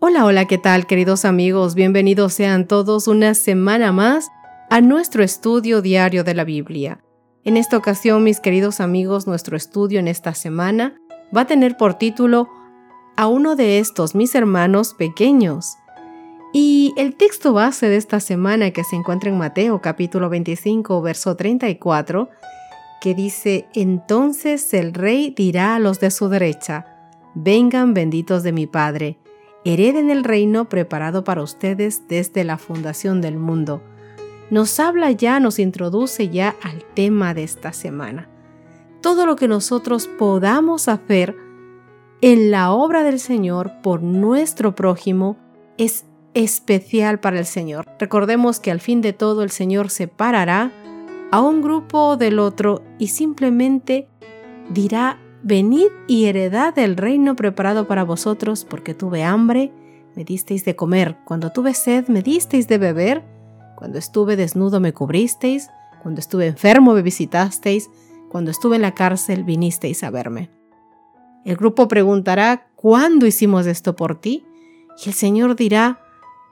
Hola, hola, ¿qué tal queridos amigos? Bienvenidos sean todos una semana más a nuestro estudio diario de la Biblia. En esta ocasión, mis queridos amigos, nuestro estudio en esta semana va a tener por título A uno de estos mis hermanos pequeños. Y el texto base de esta semana que se encuentra en Mateo capítulo 25, verso 34, que dice, Entonces el rey dirá a los de su derecha, Vengan benditos de mi Padre hereden el reino preparado para ustedes desde la fundación del mundo. Nos habla ya, nos introduce ya al tema de esta semana. Todo lo que nosotros podamos hacer en la obra del Señor por nuestro prójimo es especial para el Señor. Recordemos que al fin de todo el Señor separará a un grupo del otro y simplemente dirá Venid y heredad el reino preparado para vosotros, porque tuve hambre, me disteis de comer, cuando tuve sed, me disteis de beber, cuando estuve desnudo me cubristeis, cuando estuve enfermo me visitasteis, cuando estuve en la cárcel vinisteis a verme. El grupo preguntará, ¿cuándo hicimos esto por ti? Y el Señor dirá,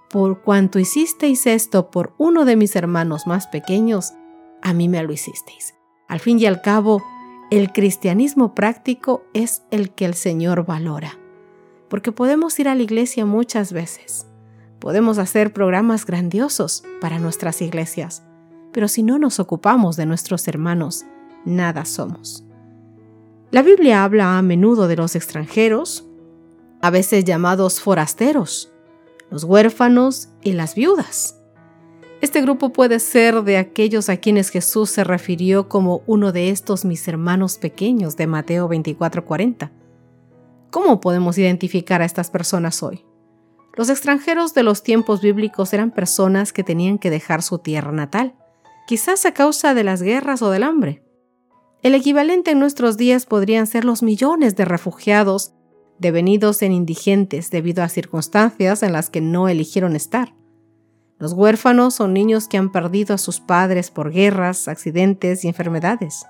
por cuanto hicisteis esto por uno de mis hermanos más pequeños, a mí me lo hicisteis. Al fin y al cabo, el cristianismo práctico es el que el Señor valora, porque podemos ir a la iglesia muchas veces, podemos hacer programas grandiosos para nuestras iglesias, pero si no nos ocupamos de nuestros hermanos, nada somos. La Biblia habla a menudo de los extranjeros, a veces llamados forasteros, los huérfanos y las viudas. Este grupo puede ser de aquellos a quienes Jesús se refirió como uno de estos mis hermanos pequeños de Mateo 24:40. ¿Cómo podemos identificar a estas personas hoy? Los extranjeros de los tiempos bíblicos eran personas que tenían que dejar su tierra natal, quizás a causa de las guerras o del hambre. El equivalente en nuestros días podrían ser los millones de refugiados devenidos en indigentes debido a circunstancias en las que no eligieron estar. Los huérfanos son niños que han perdido a sus padres por guerras, accidentes y enfermedades.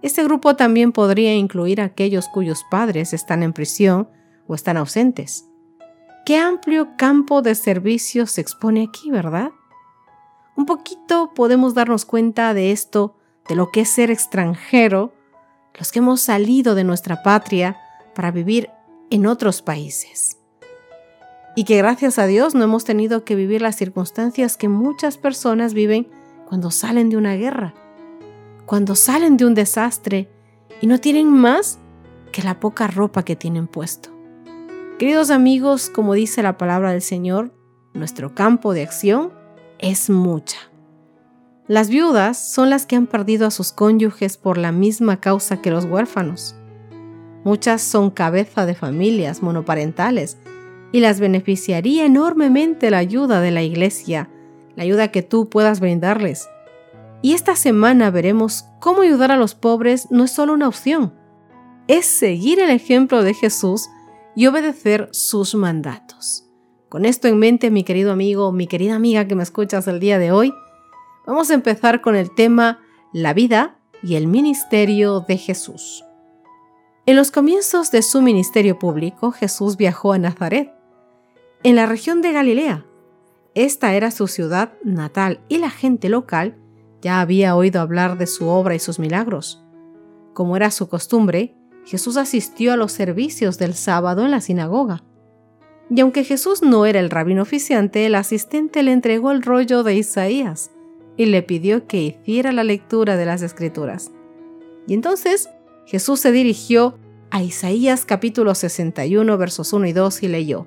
Este grupo también podría incluir a aquellos cuyos padres están en prisión o están ausentes. Qué amplio campo de servicio se expone aquí, ¿verdad? Un poquito podemos darnos cuenta de esto, de lo que es ser extranjero, los que hemos salido de nuestra patria para vivir en otros países y que gracias a Dios no hemos tenido que vivir las circunstancias que muchas personas viven cuando salen de una guerra, cuando salen de un desastre y no tienen más que la poca ropa que tienen puesto. Queridos amigos, como dice la palabra del Señor, nuestro campo de acción es mucha. Las viudas son las que han perdido a sus cónyuges por la misma causa que los huérfanos. Muchas son cabeza de familias monoparentales y las beneficiaría enormemente la ayuda de la iglesia, la ayuda que tú puedas brindarles. Y esta semana veremos cómo ayudar a los pobres no es solo una opción, es seguir el ejemplo de Jesús y obedecer sus mandatos. Con esto en mente, mi querido amigo, mi querida amiga que me escuchas el día de hoy, vamos a empezar con el tema la vida y el ministerio de Jesús. En los comienzos de su ministerio público, Jesús viajó a Nazaret, en la región de Galilea. Esta era su ciudad natal y la gente local ya había oído hablar de su obra y sus milagros. Como era su costumbre, Jesús asistió a los servicios del sábado en la sinagoga. Y aunque Jesús no era el rabino oficiante, el asistente le entregó el rollo de Isaías y le pidió que hiciera la lectura de las escrituras. Y entonces Jesús se dirigió a Isaías capítulo 61 versos 1 y 2 y leyó.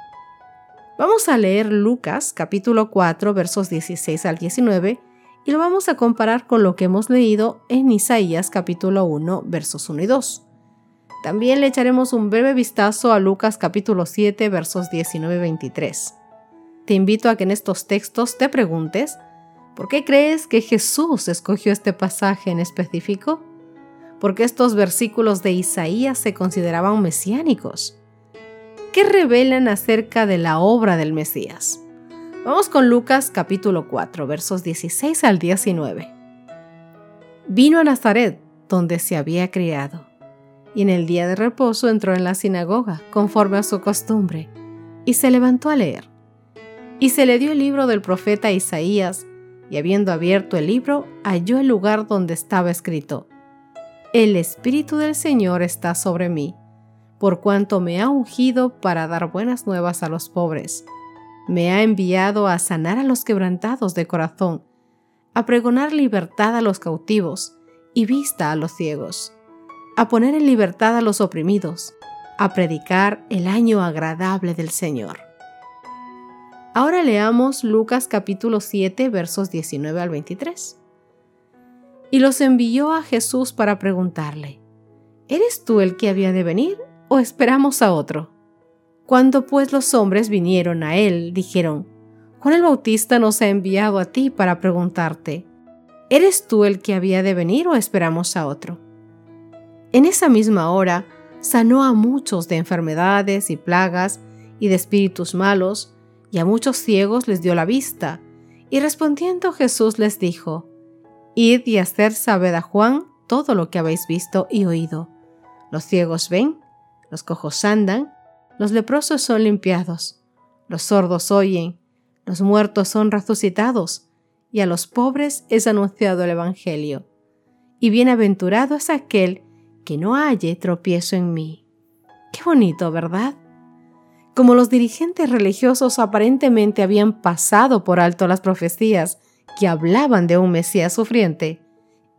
Vamos a leer Lucas capítulo 4 versos 16 al 19 y lo vamos a comparar con lo que hemos leído en Isaías capítulo 1 versos 1 y 2. También le echaremos un breve vistazo a Lucas capítulo 7 versos 19 y 23. Te invito a que en estos textos te preguntes, ¿por qué crees que Jesús escogió este pasaje en específico? Porque estos versículos de Isaías se consideraban mesiánicos. ¿Qué revelan acerca de la obra del Mesías? Vamos con Lucas capítulo 4 versos 16 al 19. Vino a Nazaret, donde se había criado y en el día de reposo entró en la sinagoga, conforme a su costumbre, y se levantó a leer. Y se le dio el libro del profeta Isaías, y habiendo abierto el libro, halló el lugar donde estaba escrito, El Espíritu del Señor está sobre mí, por cuanto me ha ungido para dar buenas nuevas a los pobres. Me ha enviado a sanar a los quebrantados de corazón, a pregonar libertad a los cautivos y vista a los ciegos a poner en libertad a los oprimidos, a predicar el año agradable del Señor. Ahora leamos Lucas capítulo 7 versos 19 al 23. Y los envió a Jesús para preguntarle, ¿Eres tú el que había de venir o esperamos a otro? Cuando pues los hombres vinieron a él, dijeron, Juan el Bautista nos ha enviado a ti para preguntarte, ¿eres tú el que había de venir o esperamos a otro? En esa misma hora sanó a muchos de enfermedades y plagas y de espíritus malos, y a muchos ciegos les dio la vista. Y respondiendo Jesús les dijo, Id y hacer saber a Juan todo lo que habéis visto y oído. Los ciegos ven, los cojos andan, los leprosos son limpiados, los sordos oyen, los muertos son resucitados, y a los pobres es anunciado el Evangelio. Y bienaventurado es aquel que no halle tropiezo en mí. Qué bonito, ¿verdad? Como los dirigentes religiosos aparentemente habían pasado por alto las profecías que hablaban de un Mesías sufriente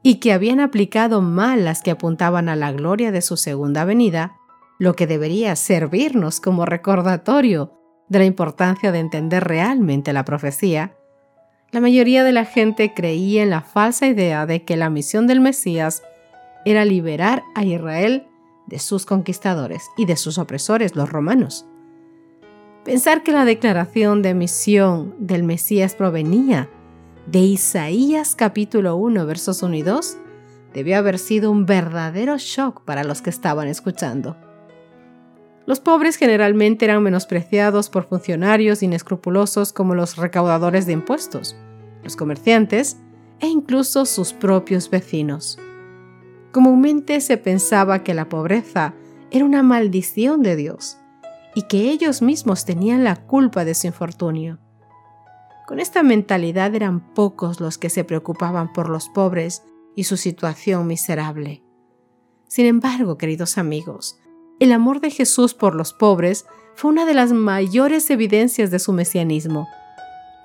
y que habían aplicado mal las que apuntaban a la gloria de su segunda venida, lo que debería servirnos como recordatorio de la importancia de entender realmente la profecía, la mayoría de la gente creía en la falsa idea de que la misión del Mesías era liberar a Israel de sus conquistadores y de sus opresores, los romanos. Pensar que la declaración de misión del Mesías provenía de Isaías capítulo 1 versos 1 y 2 debió haber sido un verdadero shock para los que estaban escuchando. Los pobres generalmente eran menospreciados por funcionarios inescrupulosos como los recaudadores de impuestos, los comerciantes e incluso sus propios vecinos. Comúnmente se pensaba que la pobreza era una maldición de Dios y que ellos mismos tenían la culpa de su infortunio. Con esta mentalidad eran pocos los que se preocupaban por los pobres y su situación miserable. Sin embargo, queridos amigos, el amor de Jesús por los pobres fue una de las mayores evidencias de su mesianismo,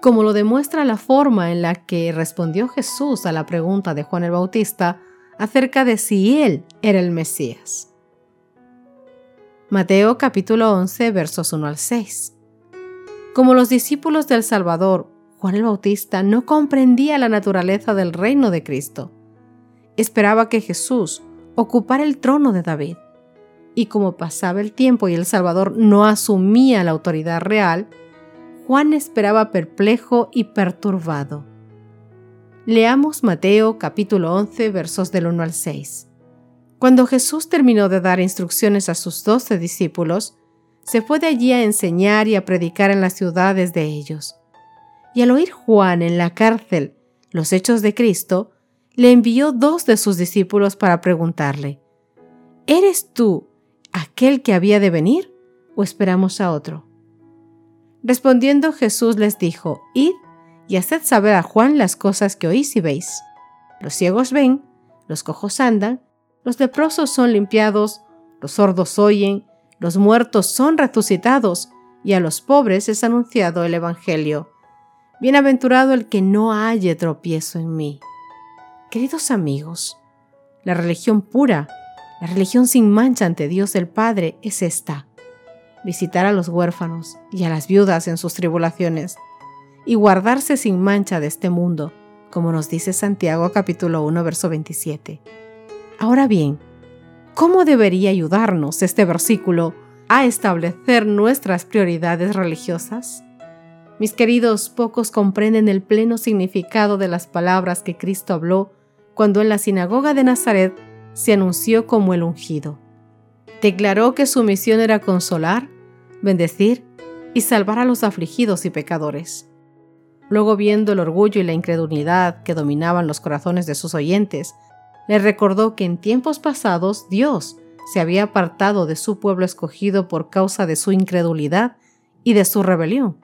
como lo demuestra la forma en la que respondió Jesús a la pregunta de Juan el Bautista acerca de si él era el Mesías. Mateo capítulo 11 versos 1 al 6. Como los discípulos del Salvador, Juan el Bautista no comprendía la naturaleza del reino de Cristo. Esperaba que Jesús ocupara el trono de David. Y como pasaba el tiempo y el Salvador no asumía la autoridad real, Juan esperaba perplejo y perturbado. Leamos Mateo capítulo 11 versos del 1 al 6. Cuando Jesús terminó de dar instrucciones a sus doce discípulos, se fue de allí a enseñar y a predicar en las ciudades de ellos. Y al oír Juan en la cárcel los hechos de Cristo, le envió dos de sus discípulos para preguntarle, ¿Eres tú aquel que había de venir o esperamos a otro? Respondiendo Jesús les dijo, Id y haced saber a Juan las cosas que oís y veis. Los ciegos ven, los cojos andan, los leprosos son limpiados, los sordos oyen, los muertos son resucitados, y a los pobres es anunciado el Evangelio. Bienaventurado el que no halle tropiezo en mí. Queridos amigos, la religión pura, la religión sin mancha ante Dios el Padre es esta. Visitar a los huérfanos y a las viudas en sus tribulaciones y guardarse sin mancha de este mundo, como nos dice Santiago capítulo 1 verso 27. Ahora bien, ¿cómo debería ayudarnos este versículo a establecer nuestras prioridades religiosas? Mis queridos, pocos comprenden el pleno significado de las palabras que Cristo habló cuando en la sinagoga de Nazaret se anunció como el ungido. Declaró que su misión era consolar, bendecir y salvar a los afligidos y pecadores. Luego, viendo el orgullo y la incredulidad que dominaban los corazones de sus oyentes, les recordó que en tiempos pasados Dios se había apartado de su pueblo escogido por causa de su incredulidad y de su rebelión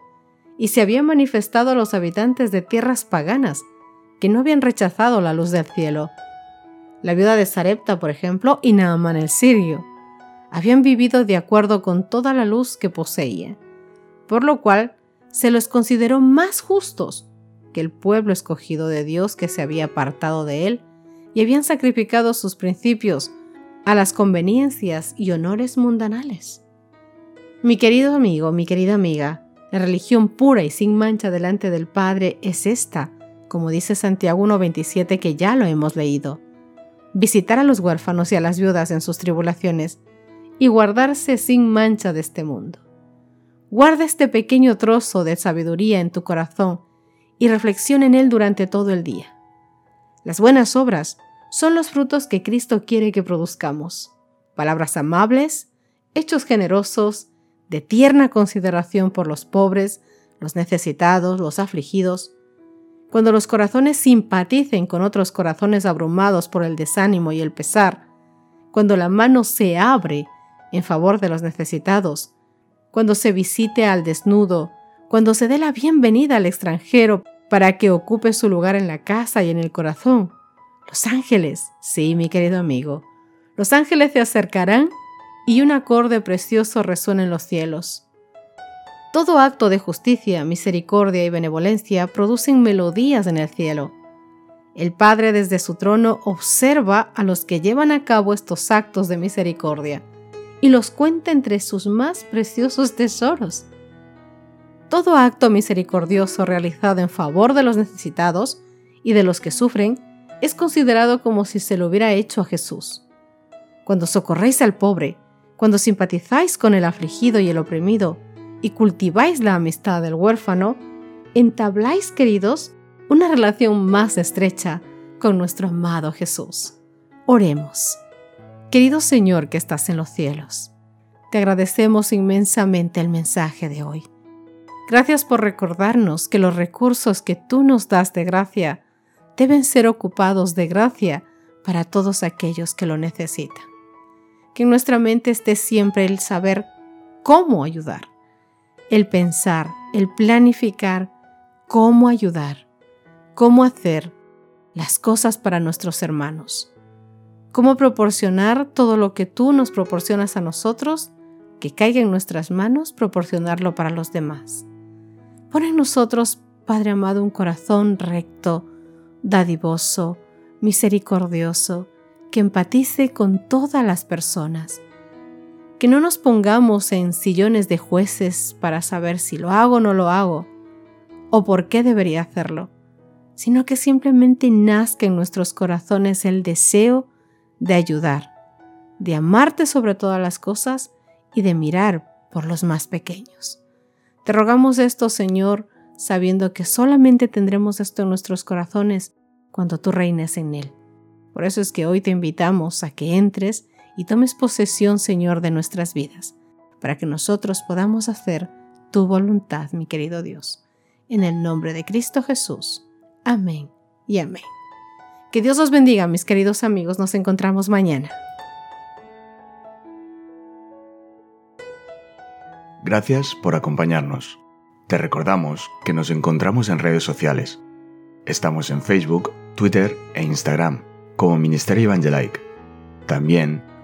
y se había manifestado a los habitantes de tierras paganas, que no habían rechazado la luz del cielo. La viuda de Sarepta, por ejemplo, y Naaman el sirio, habían vivido de acuerdo con toda la luz que poseía, por lo cual se los consideró más justos que el pueblo escogido de Dios que se había apartado de él y habían sacrificado sus principios a las conveniencias y honores mundanales. Mi querido amigo, mi querida amiga, la religión pura y sin mancha delante del Padre es esta, como dice Santiago 1.27 que ya lo hemos leído. Visitar a los huérfanos y a las viudas en sus tribulaciones y guardarse sin mancha de este mundo. Guarda este pequeño trozo de sabiduría en tu corazón y reflexiona en él durante todo el día. Las buenas obras son los frutos que Cristo quiere que produzcamos. Palabras amables, hechos generosos, de tierna consideración por los pobres, los necesitados, los afligidos, cuando los corazones simpaticen con otros corazones abrumados por el desánimo y el pesar, cuando la mano se abre en favor de los necesitados, cuando se visite al desnudo, cuando se dé la bienvenida al extranjero para que ocupe su lugar en la casa y en el corazón. Los ángeles, sí, mi querido amigo, los ángeles se acercarán y un acorde precioso resuena en los cielos. Todo acto de justicia, misericordia y benevolencia producen melodías en el cielo. El Padre desde su trono observa a los que llevan a cabo estos actos de misericordia y los cuenta entre sus más preciosos tesoros. Todo acto misericordioso realizado en favor de los necesitados y de los que sufren es considerado como si se lo hubiera hecho a Jesús. Cuando socorréis al pobre, cuando simpatizáis con el afligido y el oprimido y cultiváis la amistad del huérfano, entabláis, queridos, una relación más estrecha con nuestro amado Jesús. Oremos. Querido Señor que estás en los cielos, te agradecemos inmensamente el mensaje de hoy. Gracias por recordarnos que los recursos que tú nos das de gracia deben ser ocupados de gracia para todos aquellos que lo necesitan que en nuestra mente esté siempre el saber cómo ayudar, el pensar, el planificar cómo ayudar, cómo hacer las cosas para nuestros hermanos, cómo proporcionar todo lo que tú nos proporcionas a nosotros, que caiga en nuestras manos, proporcionarlo para los demás. Pon en nosotros, Padre amado, un corazón recto, dadivoso, misericordioso, que empatice con todas las personas. Que no nos pongamos en sillones de jueces para saber si lo hago o no lo hago, o por qué debería hacerlo, sino que simplemente nazca en nuestros corazones el deseo de ayudar, de amarte sobre todas las cosas y de mirar por los más pequeños. Te rogamos esto, Señor, sabiendo que solamente tendremos esto en nuestros corazones cuando tú reines en él. Por eso es que hoy te invitamos a que entres y tomes posesión, Señor, de nuestras vidas, para que nosotros podamos hacer tu voluntad, mi querido Dios. En el nombre de Cristo Jesús. Amén y amén. Que Dios os bendiga, mis queridos amigos. Nos encontramos mañana. Gracias por acompañarnos. Te recordamos que nos encontramos en redes sociales. Estamos en Facebook, Twitter e Instagram como Ministerio Evangelike. También